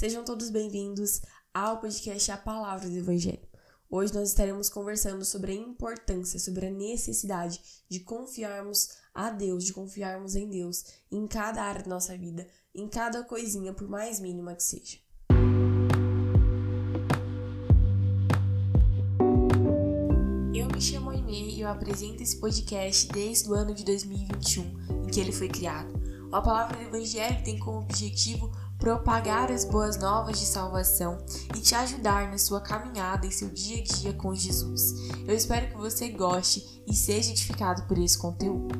Sejam todos bem-vindos ao podcast A Palavra do Evangelho. Hoje nós estaremos conversando sobre a importância, sobre a necessidade de confiarmos a Deus, de confiarmos em Deus em cada área da nossa vida, em cada coisinha, por mais mínima que seja. Eu me chamo Aimee e eu apresento esse podcast desde o ano de 2021, em que ele foi criado. A palavra do Evangelho tem como objetivo propagar as boas novas de salvação e te ajudar na sua caminhada em seu dia a dia com Jesus. Eu espero que você goste e seja edificado por esse conteúdo.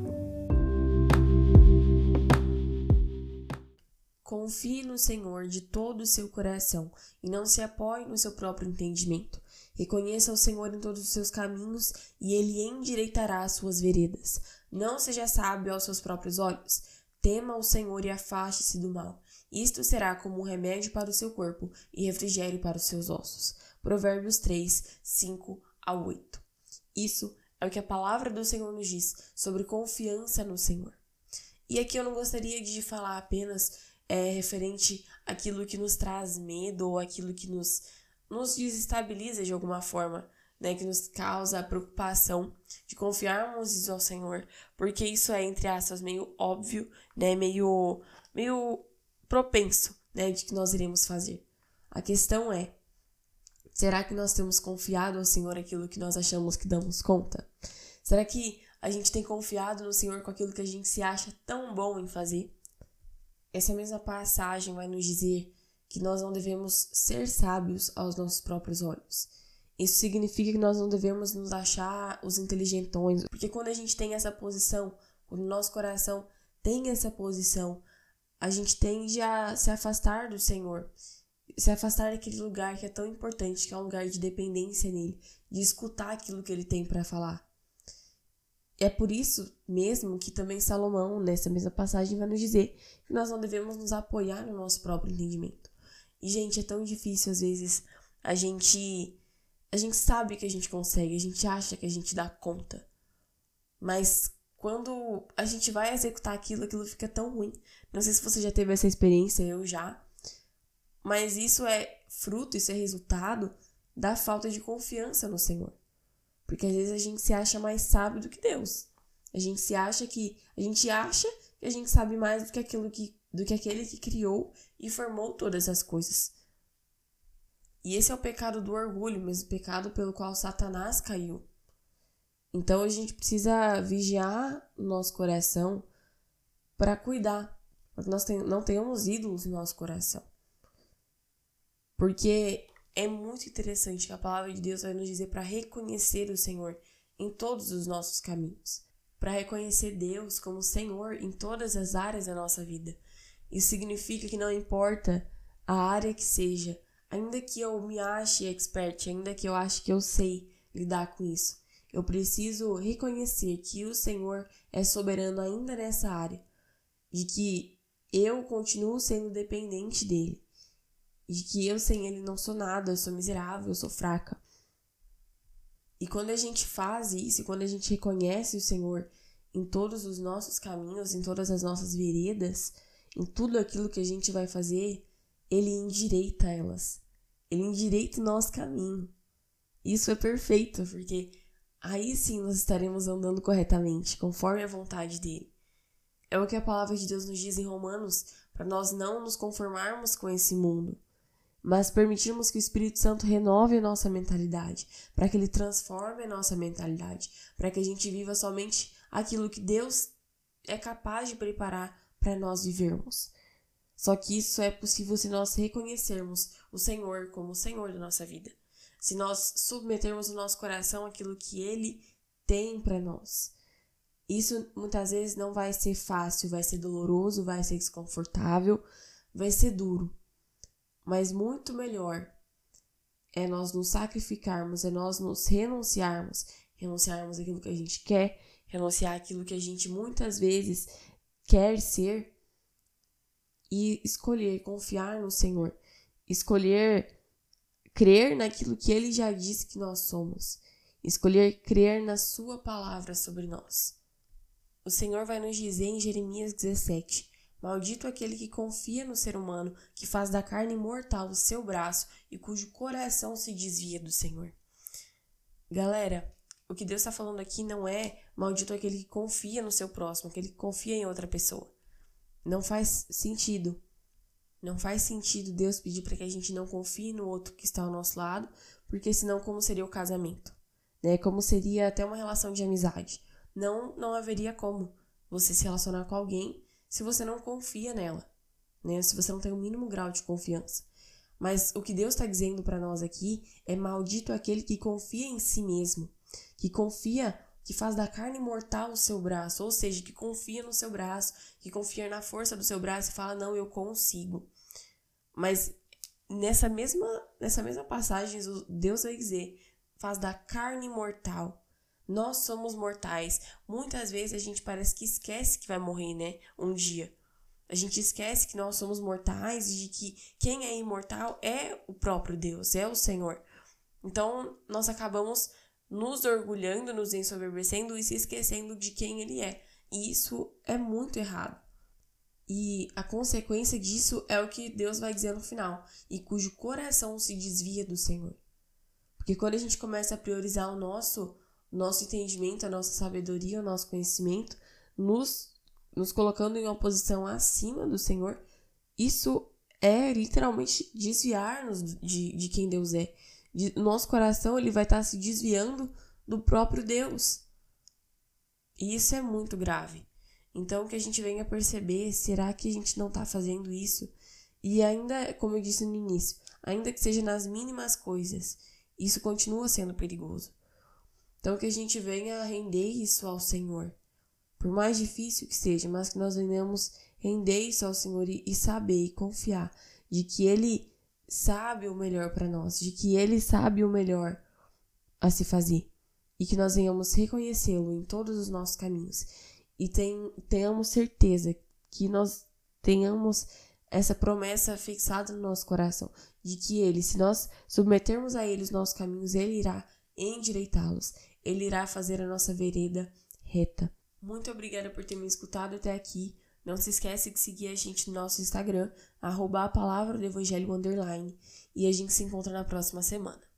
Confie no Senhor de todo o seu coração e não se apoie no seu próprio entendimento. Reconheça o Senhor em todos os seus caminhos e ele endireitará as suas veredas. Não seja sábio aos seus próprios olhos. Tema o Senhor e afaste-se do mal. Isto será como um remédio para o seu corpo e refrigério para os seus ossos. Provérbios 3, 5 a 8. Isso é o que a palavra do Senhor nos diz sobre confiança no Senhor. E aqui eu não gostaria de falar apenas é, referente àquilo que nos traz medo ou aquilo que nos, nos desestabiliza de alguma forma, né, que nos causa preocupação de confiarmos ao Senhor, porque isso é, entre aspas, meio óbvio, né, meio, meio propenso, né, de que nós iremos fazer. A questão é, será que nós temos confiado ao Senhor aquilo que nós achamos que damos conta? Será que a gente tem confiado no Senhor com aquilo que a gente se acha tão bom em fazer? Essa mesma passagem vai nos dizer que nós não devemos ser sábios aos nossos próprios olhos. Isso significa que nós não devemos nos achar os inteligentões, porque quando a gente tem essa posição, quando o nosso coração tem essa posição, a gente tende a se afastar do Senhor, se afastar daquele lugar que é tão importante, que é um lugar de dependência nele, de escutar aquilo que ele tem para falar. É por isso mesmo que também Salomão, nessa mesma passagem, vai nos dizer que nós não devemos nos apoiar no nosso próprio entendimento. E, gente, é tão difícil às vezes a gente. A gente sabe que a gente consegue, a gente acha que a gente dá conta. Mas quando a gente vai executar aquilo, aquilo fica tão ruim. Não sei se você já teve essa experiência, eu já. Mas isso é fruto, isso é resultado da falta de confiança no Senhor. Porque às vezes a gente se acha mais sábio do que Deus. A gente se acha que a gente acha que a gente sabe mais do que aquilo que do que aquele que criou e formou todas as coisas. E esse é o pecado do orgulho, mesmo pecado pelo qual Satanás caiu. Então a gente precisa vigiar o nosso coração para cuidar, para que nós não tenhamos ídolos no nosso coração. Porque é muito interessante que a palavra de Deus vai nos dizer para reconhecer o Senhor em todos os nossos caminhos, para reconhecer Deus como Senhor em todas as áreas da nossa vida. Isso significa que não importa a área que seja, ainda que eu me ache expert, ainda que eu ache que eu sei lidar com isso, eu preciso reconhecer que o Senhor é soberano ainda nessa área, de que eu continuo sendo dependente dele, de que eu sem ele não sou nada, eu sou miserável, eu sou fraca. E quando a gente faz isso, quando a gente reconhece o Senhor em todos os nossos caminhos, em todas as nossas veredas, em tudo aquilo que a gente vai fazer, ele endireita elas. Ele endireita o nosso caminho. Isso é perfeito, porque aí sim nós estaremos andando corretamente, conforme a vontade dele. É o que a palavra de Deus nos diz em Romanos, para nós não nos conformarmos com esse mundo, mas permitirmos que o Espírito Santo renove a nossa mentalidade, para que ele transforme a nossa mentalidade, para que a gente viva somente aquilo que Deus é capaz de preparar para nós vivermos. Só que isso é possível se nós reconhecermos o Senhor como o Senhor da nossa vida se nós submetermos o nosso coração àquilo que Ele tem para nós. Isso muitas vezes não vai ser fácil, vai ser doloroso, vai ser desconfortável, vai ser duro. Mas muito melhor é nós nos sacrificarmos, é nós nos renunciarmos, renunciarmos aquilo que a gente quer, renunciar aquilo que a gente muitas vezes quer ser e escolher confiar no Senhor, escolher crer naquilo que ele já disse que nós somos, escolher crer na sua palavra sobre nós. O Senhor vai nos dizer em Jeremias 17: Maldito aquele que confia no ser humano, que faz da carne mortal o seu braço e cujo coração se desvia do Senhor. Galera, o que Deus está falando aqui não é maldito aquele que confia no seu próximo, aquele que confia em outra pessoa. Não faz sentido. Não faz sentido Deus pedir para que a gente não confie no outro que está ao nosso lado, porque senão como seria o casamento? Né? Como seria até uma relação de amizade? Não, não haveria como você se relacionar com alguém se você não confia nela, né? Se você não tem o mínimo grau de confiança. Mas o que Deus está dizendo para nós aqui é maldito aquele que confia em si mesmo, que confia, que faz da carne mortal o seu braço, ou seja, que confia no seu braço, que confia na força do seu braço e fala não, eu consigo. Mas nessa mesma nessa mesma passagem Deus vai dizer faz da carne mortal nós somos mortais. Muitas vezes a gente parece que esquece que vai morrer, né? Um dia. A gente esquece que nós somos mortais e de que quem é imortal é o próprio Deus, é o Senhor. Então, nós acabamos nos orgulhando, nos ensoberbecendo e se esquecendo de quem Ele é. E isso é muito errado. E a consequência disso é o que Deus vai dizer no final, e cujo coração se desvia do Senhor. Porque quando a gente começa a priorizar o nosso nosso entendimento, a nossa sabedoria, o nosso conhecimento, nos, nos colocando em uma posição acima do Senhor, isso é literalmente desviar-nos de, de quem Deus é. Nosso coração ele vai estar se desviando do próprio Deus. E isso é muito grave. Então, que a gente venha perceber, será que a gente não está fazendo isso? E ainda, como eu disse no início, ainda que seja nas mínimas coisas, isso continua sendo perigoso. Então que a gente venha render isso ao Senhor. Por mais difícil que seja, mas que nós venhamos render isso ao Senhor e, e saber e confiar de que Ele sabe o melhor para nós, de que Ele sabe o melhor a se fazer. E que nós venhamos reconhecê-lo em todos os nossos caminhos. E tem, tenhamos certeza que nós tenhamos essa promessa fixada no nosso coração de que Ele, se nós submetermos a Ele os nossos caminhos, Ele irá endireitá-los. Ele irá fazer a nossa vereda reta. Muito obrigada por ter me escutado até aqui. Não se esquece de seguir a gente no nosso Instagram, arroba a palavra do evangelho underline. E a gente se encontra na próxima semana.